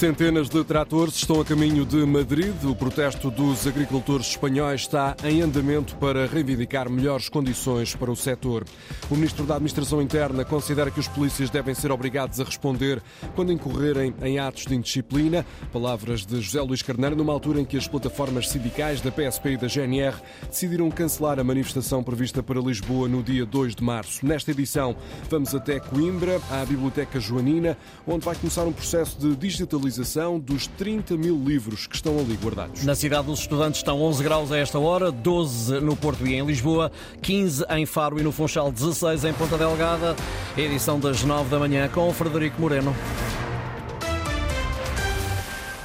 Centenas de tratores estão a caminho de Madrid. O protesto dos agricultores espanhóis está em andamento para reivindicar melhores condições para o setor. O ministro da Administração Interna considera que os polícias devem ser obrigados a responder quando incorrerem em atos de indisciplina. Palavras de José Luís Carneiro, numa altura em que as plataformas sindicais da PSP e da GNR decidiram cancelar a manifestação prevista para Lisboa no dia 2 de março. Nesta edição, vamos até Coimbra, à Biblioteca Joanina, onde vai começar um processo de digitalização dos 30 mil livros que estão ali guardados. Na cidade, os estudantes estão 11 graus a esta hora, 12 no Porto e em Lisboa, 15 em Faro e no Funchal, 16 em Ponta Delgada. Edição das 9 da manhã com o Frederico Moreno.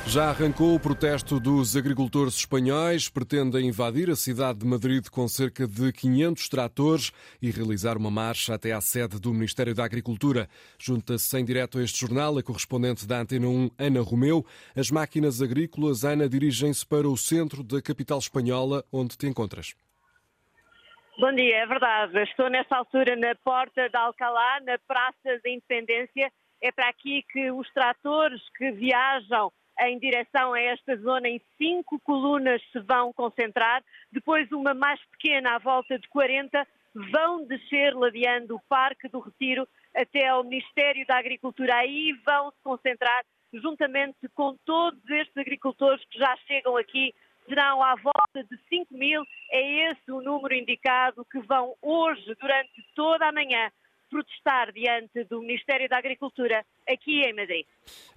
Já arrancou o protesto dos agricultores espanhóis. Pretendem invadir a cidade de Madrid com cerca de 500 tratores e realizar uma marcha até à sede do Ministério da Agricultura. Junta-se em direto a este jornal a correspondente da Antena 1, Ana Romeu. As máquinas agrícolas, Ana, dirigem-se para o centro da capital espanhola, onde te encontras. Bom dia, é verdade. Estou nesta altura na porta de Alcalá, na Praça da Independência. É para aqui que os tratores que viajam em direção a esta zona em cinco colunas se vão concentrar, depois uma mais pequena à volta de 40 vão descer ladeando o Parque do Retiro até ao Ministério da Agricultura. Aí vão se concentrar juntamente com todos estes agricultores que já chegam aqui, serão à volta de 5 mil, é esse o número indicado que vão hoje, durante toda a manhã, protestar diante do Ministério da Agricultura aqui em Madrid.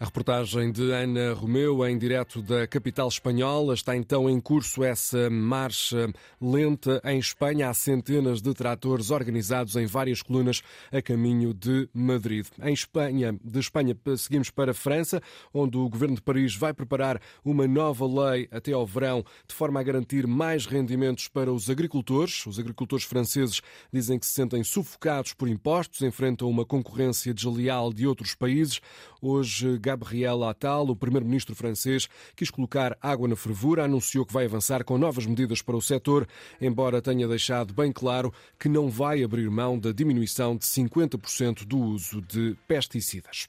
A reportagem de Ana Romeu, em direto da capital espanhola. Está então em curso essa marcha lenta em Espanha. Há centenas de tratores organizados em várias colunas a caminho de Madrid. Em Espanha, de Espanha seguimos para a França, onde o governo de Paris vai preparar uma nova lei até ao verão, de forma a garantir mais rendimentos para os agricultores. Os agricultores franceses dizem que se sentem sufocados por impostos, enfrentam uma concorrência desleal de outros países. Hoje, Gabriel Attal, o primeiro-ministro francês, quis colocar água na fervura, anunciou que vai avançar com novas medidas para o setor, embora tenha deixado bem claro que não vai abrir mão da diminuição de 50% do uso de pesticidas.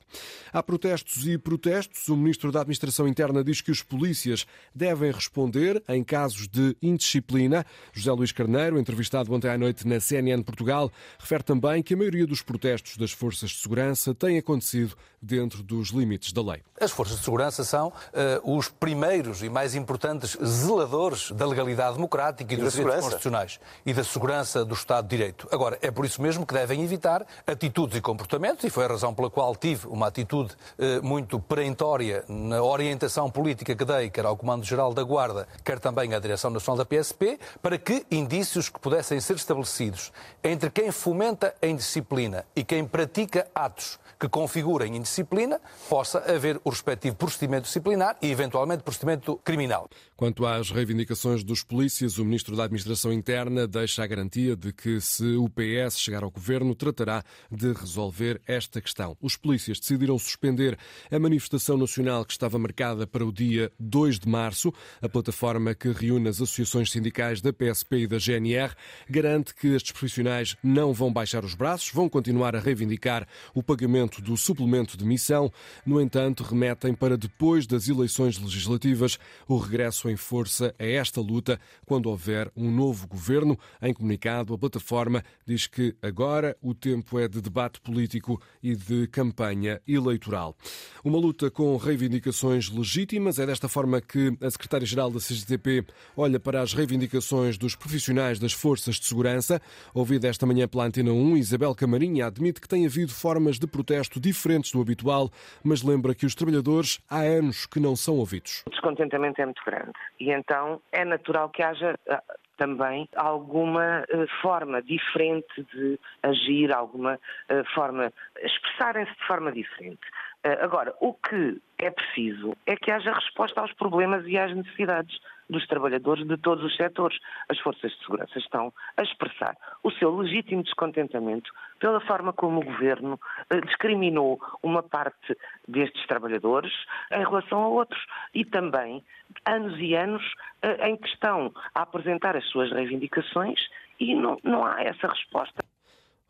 Há protestos e protestos. O ministro da Administração Interna diz que os polícias devem responder em casos de indisciplina. José Luís Carneiro, entrevistado ontem à noite na CNN Portugal, refere também que a maioria dos protestos das forças de segurança tem acontecido dentro dos limites da lei. As forças de segurança são uh, os primeiros e mais importantes zeladores da legalidade democrática e, e dos direitos constitucionais e da segurança do Estado de Direito. Agora, é por isso mesmo que devem evitar atitudes e comportamentos, e foi a razão pela qual tive uma atitude uh, muito perentória na orientação política que dei, quer ao Comando-Geral da Guarda, quer também à Direção Nacional da PSP, para que indícios que pudessem ser estabelecidos entre quem fomenta a indisciplina e quem pratica atos que configurem indisciplina, possa haver o respectivo procedimento disciplinar e, eventualmente, procedimento criminal. Quanto às reivindicações dos polícias, o Ministro da Administração Interna deixa a garantia de que, se o PS chegar ao governo, tratará de resolver esta questão. Os polícias decidiram suspender a manifestação nacional que estava marcada para o dia 2 de março. A plataforma que reúne as associações sindicais da PSP e da GNR garante que estes profissionais não vão baixar os braços, vão continuar a reivindicar o pagamento do suplemento de missão. No entanto, remetem para depois das eleições legislativas o regresso em força a esta luta quando houver um novo governo. Em comunicado, a plataforma diz que agora o tempo é de debate político e de campanha eleitoral. Uma luta com reivindicações legítimas. É desta forma que a secretária-geral da CGTP olha para as reivindicações dos profissionais das forças de segurança. Ouvida esta manhã pela Antena 1, Isabel Camarinha admite que tem havido formas de protesto diferentes do habitual, mas lembra que os trabalhadores há anos que não são ouvidos. O descontentamento é muito grande e então é natural que haja ah, também alguma uh, forma diferente de agir, alguma uh, forma, expressarem-se de forma diferente. Uh, agora, o que é preciso é que haja resposta aos problemas e às necessidades dos trabalhadores de todos os setores. As forças de segurança estão a expressar o seu legítimo descontentamento pela forma como o governo eh, discriminou uma parte destes trabalhadores em relação a outros e também anos e anos eh, em que estão a apresentar as suas reivindicações e não, não há essa resposta.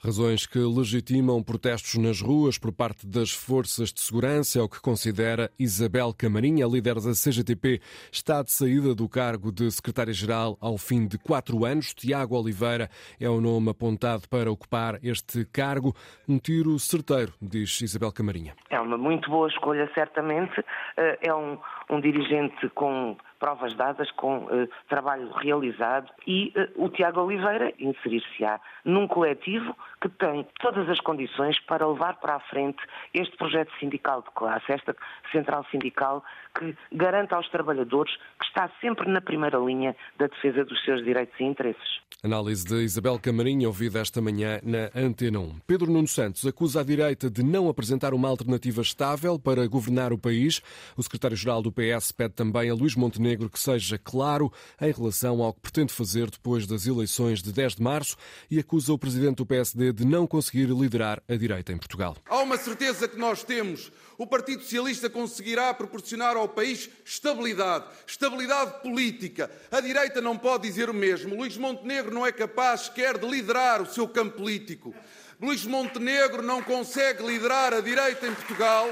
Razões que legitimam protestos nas ruas por parte das forças de segurança é o que considera Isabel Camarinha, líder da CGTP. Está de saída do cargo de secretária-geral ao fim de quatro anos. Tiago Oliveira é o nome apontado para ocupar este cargo. Um tiro certeiro, diz Isabel Camarinha. É uma muito boa escolha, certamente. Eh, é um, um dirigente com provas dadas, com uh, trabalho realizado e uh, o Tiago Oliveira inserir-se-á num coletivo que tem todas as condições para levar para a frente este projeto sindical de classe, esta central sindical que garanta aos trabalhadores que está sempre na primeira linha da defesa dos seus direitos e interesses. Análise de Isabel Camarinha, ouvida esta manhã na Antena 1. Pedro Nuno Santos acusa a direita de não apresentar uma alternativa estável para governar o país. O secretário-geral do PS pede também a Luís Montenegro que seja claro em relação ao que pretende fazer depois das eleições de 10 de março e acusa o presidente do PSD de não conseguir liderar a direita em Portugal. Há uma certeza que nós temos. O Partido Socialista conseguirá proporcionar ao país estabilidade, estabilidade política. A direita não pode dizer o mesmo. Luís Montenegro não é capaz sequer de liderar o seu campo político. Luís Montenegro não consegue liderar a direita em Portugal.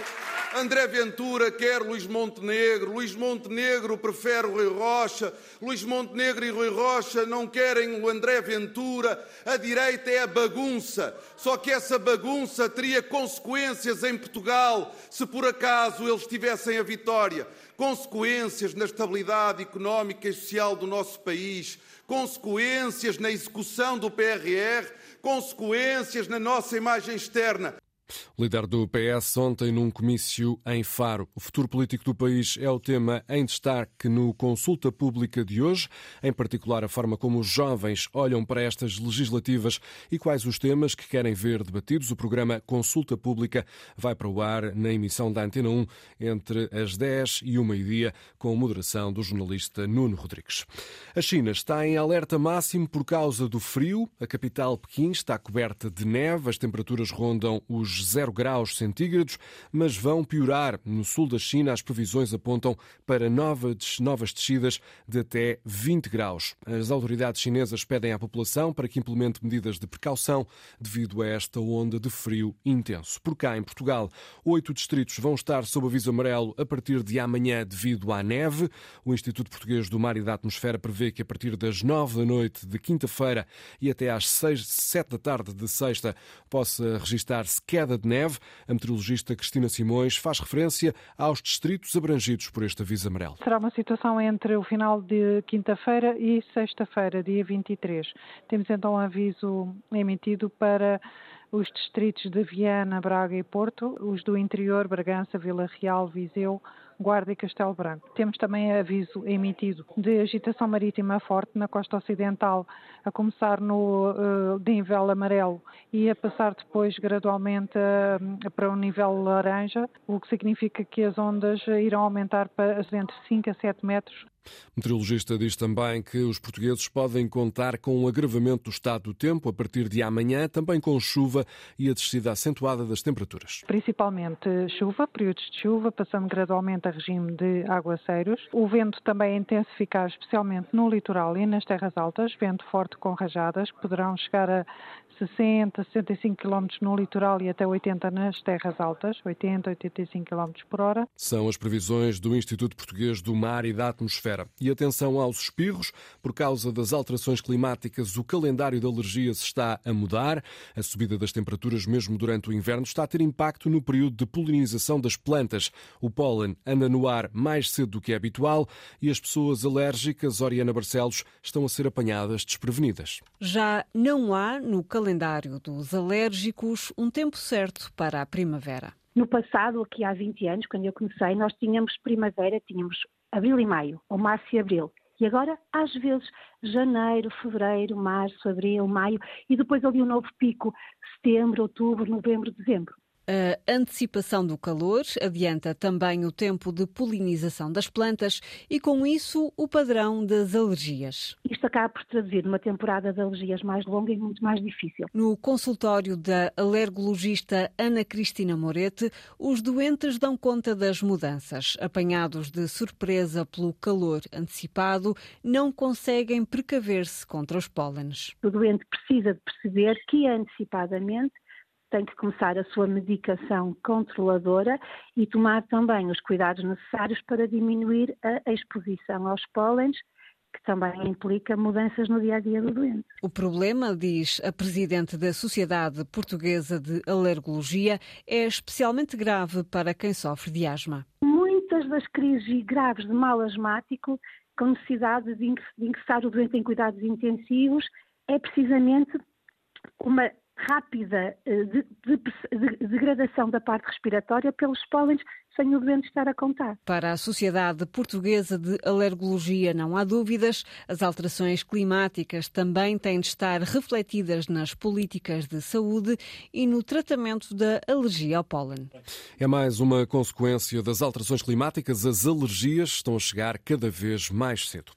André Ventura quer Luís Montenegro, Luís Montenegro prefere Rui Rocha, Luís Montenegro e Rui Rocha não querem o André Ventura. A direita é a bagunça. Só que essa bagunça teria consequências em Portugal se por acaso eles tivessem a vitória. Consequências na estabilidade económica e social do nosso país, consequências na execução do PRR consequências na nossa imagem externa. Líder do PS ontem num comício em Faro. O futuro político do país é o tema em destaque no Consulta Pública de hoje, em particular a forma como os jovens olham para estas legislativas e quais os temas que querem ver debatidos. O programa Consulta Pública vai para o ar na emissão da Antena 1 entre as 10 e o meio-dia, com moderação do jornalista Nuno Rodrigues. A China está em alerta máximo por causa do frio. A capital Pequim está coberta de neve, as temperaturas rondam os 0 graus centígrados, mas vão piorar. No sul da China, as previsões apontam para novas, novas descidas de até 20 graus. As autoridades chinesas pedem à população para que implemente medidas de precaução devido a esta onda de frio intenso. Por cá, em Portugal, oito distritos vão estar sob aviso amarelo a partir de amanhã devido à neve. O Instituto Português do Mar e da Atmosfera prevê que a partir das nove da noite de quinta-feira e até às seis, sete da tarde de sexta possa registrar-se queda queda de neve. A meteorologista Cristina Simões faz referência aos distritos abrangidos por este aviso amarelo. Será uma situação entre o final de quinta-feira e sexta-feira, dia 23. Temos então um aviso emitido para os distritos de Viana, Braga e Porto, os do interior, Bragança, Vila Real, Viseu, Guarda e Castelo Branco. Temos também aviso emitido de agitação marítima forte na costa ocidental, a começar no uh, de nível amarelo e a passar depois gradualmente uh, para o nível laranja, o que significa que as ondas irão aumentar para entre 5 a 7 metros o meteorologista diz também que os portugueses podem contar com um agravamento do estado do tempo a partir de amanhã, também com chuva e a descida acentuada das temperaturas. Principalmente chuva, períodos de chuva, passando gradualmente a regime de aguaceiros. O vento também é intensificar, especialmente no litoral e nas terras altas, vento forte com rajadas, que poderão chegar a 60, 65 km no litoral e até 80 nas terras altas, 80, 85 km por hora. São as previsões do Instituto Português do Mar e da Atmosfera. E atenção aos espirros, por causa das alterações climáticas, o calendário de alergias está a mudar. A subida das temperaturas, mesmo durante o inverno, está a ter impacto no período de polinização das plantas. O pólen anda no ar mais cedo do que é habitual e as pessoas alérgicas, Oriana Barcelos, estão a ser apanhadas desprevenidas. Já não há no calendário calendário dos alérgicos um tempo certo para a primavera. No passado, aqui há 20 anos, quando eu comecei, nós tínhamos primavera, tínhamos abril e maio, ou março e abril. E agora, às vezes, janeiro, fevereiro, março, abril, maio, e depois ali um novo pico, setembro, outubro, novembro, dezembro. A antecipação do calor adianta também o tempo de polinização das plantas e, com isso, o padrão das alergias. Isto acaba por traduzir uma temporada de alergias mais longa e muito mais difícil. No consultório da alergologista Ana Cristina Moretti, os doentes dão conta das mudanças. Apanhados de surpresa pelo calor antecipado, não conseguem precaver-se contra os pólenes. O doente precisa de perceber que antecipadamente tem que começar a sua medicação controladora e tomar também os cuidados necessários para diminuir a exposição aos pólenes que também implica mudanças no dia a dia do doente. O problema, diz a presidente da Sociedade Portuguesa de Alergologia, é especialmente grave para quem sofre de asma. Muitas das crises graves de mal asmático, com necessidade de ingressar o doente em cuidados intensivos, é precisamente uma rápida eh, de, de, de, degradação da parte respiratória pelos pólenes sem o doente estar a contar. Para a Sociedade Portuguesa de Alergologia não há dúvidas, as alterações climáticas também têm de estar refletidas nas políticas de saúde e no tratamento da alergia ao pólen. É mais uma consequência das alterações climáticas, as alergias estão a chegar cada vez mais cedo.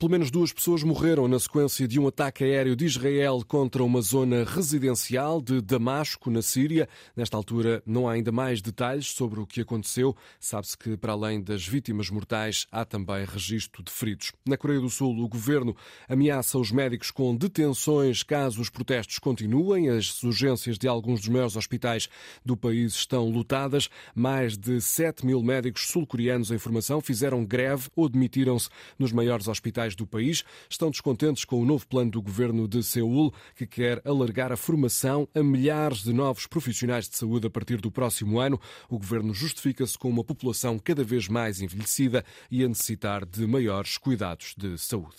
Pelo menos duas pessoas morreram na sequência de um ataque aéreo de Israel contra uma zona residencial de Damasco, na Síria. Nesta altura, não há ainda mais detalhes sobre o que aconteceu. Sabe-se que, para além das vítimas mortais, há também registro de feridos. Na Coreia do Sul, o governo ameaça os médicos com detenções caso os protestos continuem. As urgências de alguns dos maiores hospitais do país estão lotadas. Mais de 7 mil médicos sul-coreanos em formação fizeram greve ou demitiram-se nos maiores hospitais do país estão descontentes com o novo plano do governo de Seul, que quer alargar a formação a milhares de novos profissionais de saúde a partir do próximo ano. O governo justifica-se com uma população cada vez mais envelhecida e a necessitar de maiores cuidados de saúde.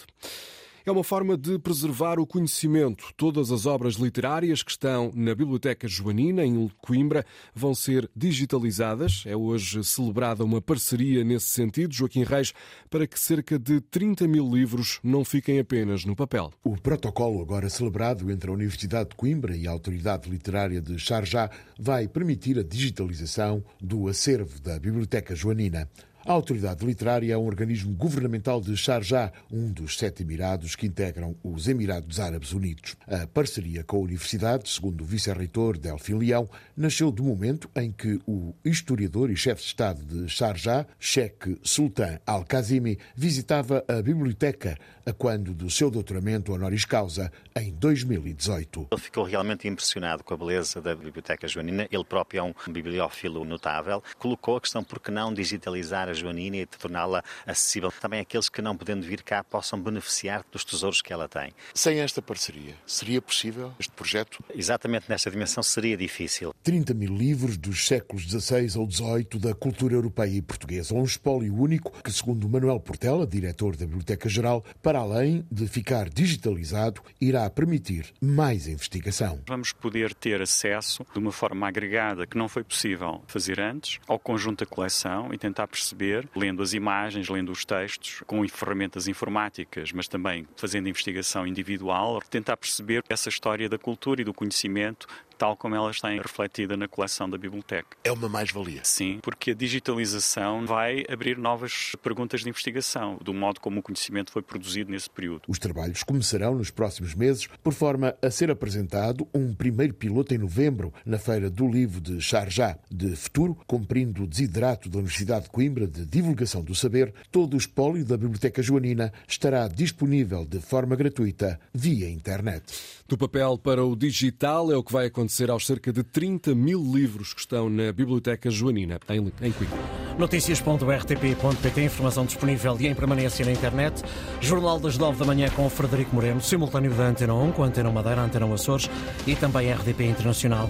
É uma forma de preservar o conhecimento. Todas as obras literárias que estão na Biblioteca Joanina, em Coimbra, vão ser digitalizadas. É hoje celebrada uma parceria nesse sentido, Joaquim Reis, para que cerca de 30 mil livros não fiquem apenas no papel. O protocolo, agora celebrado entre a Universidade de Coimbra e a Autoridade Literária de Sharjah, vai permitir a digitalização do acervo da Biblioteca Joanina. A Autoridade Literária é um organismo governamental de Sharjah, um dos sete Emirados que integram os Emirados Árabes Unidos. A parceria com a Universidade, segundo o vice-reitor Delfim Leão, nasceu do momento em que o historiador e chefe de Estado de Sharjah, Sheikh Sultan Al-Kazimi, visitava a biblioteca a quando do seu doutoramento honoris causa em 2018. Ele ficou realmente impressionado com a beleza da Biblioteca Joanina. Ele próprio é um bibliófilo notável. Colocou a questão por que não digitalizar a Joanina e torná-la acessível também àqueles que não podendo vir cá possam beneficiar dos tesouros que ela tem. Sem esta parceria, seria possível este projeto? Exatamente nesta dimensão seria difícil. 30 mil livros dos séculos XVI ou XVIII da cultura europeia e portuguesa. Um espólio único que, segundo Manuel Portela, diretor da Biblioteca Geral, para além de ficar digitalizado, irá permitir mais investigação. Vamos poder ter acesso de uma forma agregada que não foi possível fazer antes ao conjunto da coleção e tentar perceber perceber, lendo as imagens, lendo os textos, com ferramentas informáticas, mas também fazendo investigação individual, tentar perceber essa história da cultura e do conhecimento tal como ela está refletida na coleção da biblioteca. É uma mais-valia. Sim, porque a digitalização vai abrir novas perguntas de investigação, do modo como o conhecimento foi produzido nesse período. Os trabalhos começarão nos próximos meses, por forma a ser apresentado um primeiro piloto em novembro, na Feira do Livro de Sharjah. De futuro, cumprindo o desidrato da Universidade de Coimbra de divulgação do saber, todo o espólio da Biblioteca Joanina estará disponível de forma gratuita via internet. Do papel para o digital é o que vai acontecer acontecer aos cerca de 30 mil livros que estão na Biblioteca Joanina, em, Coimbra. Notícias.rtp.pt, informação disponível e em permanência na internet. Jornal das 9 da manhã com Frederico Moreno, simultâneo da Antena 1, com Antena Madeira, Antena Açores e também RDP Internacional.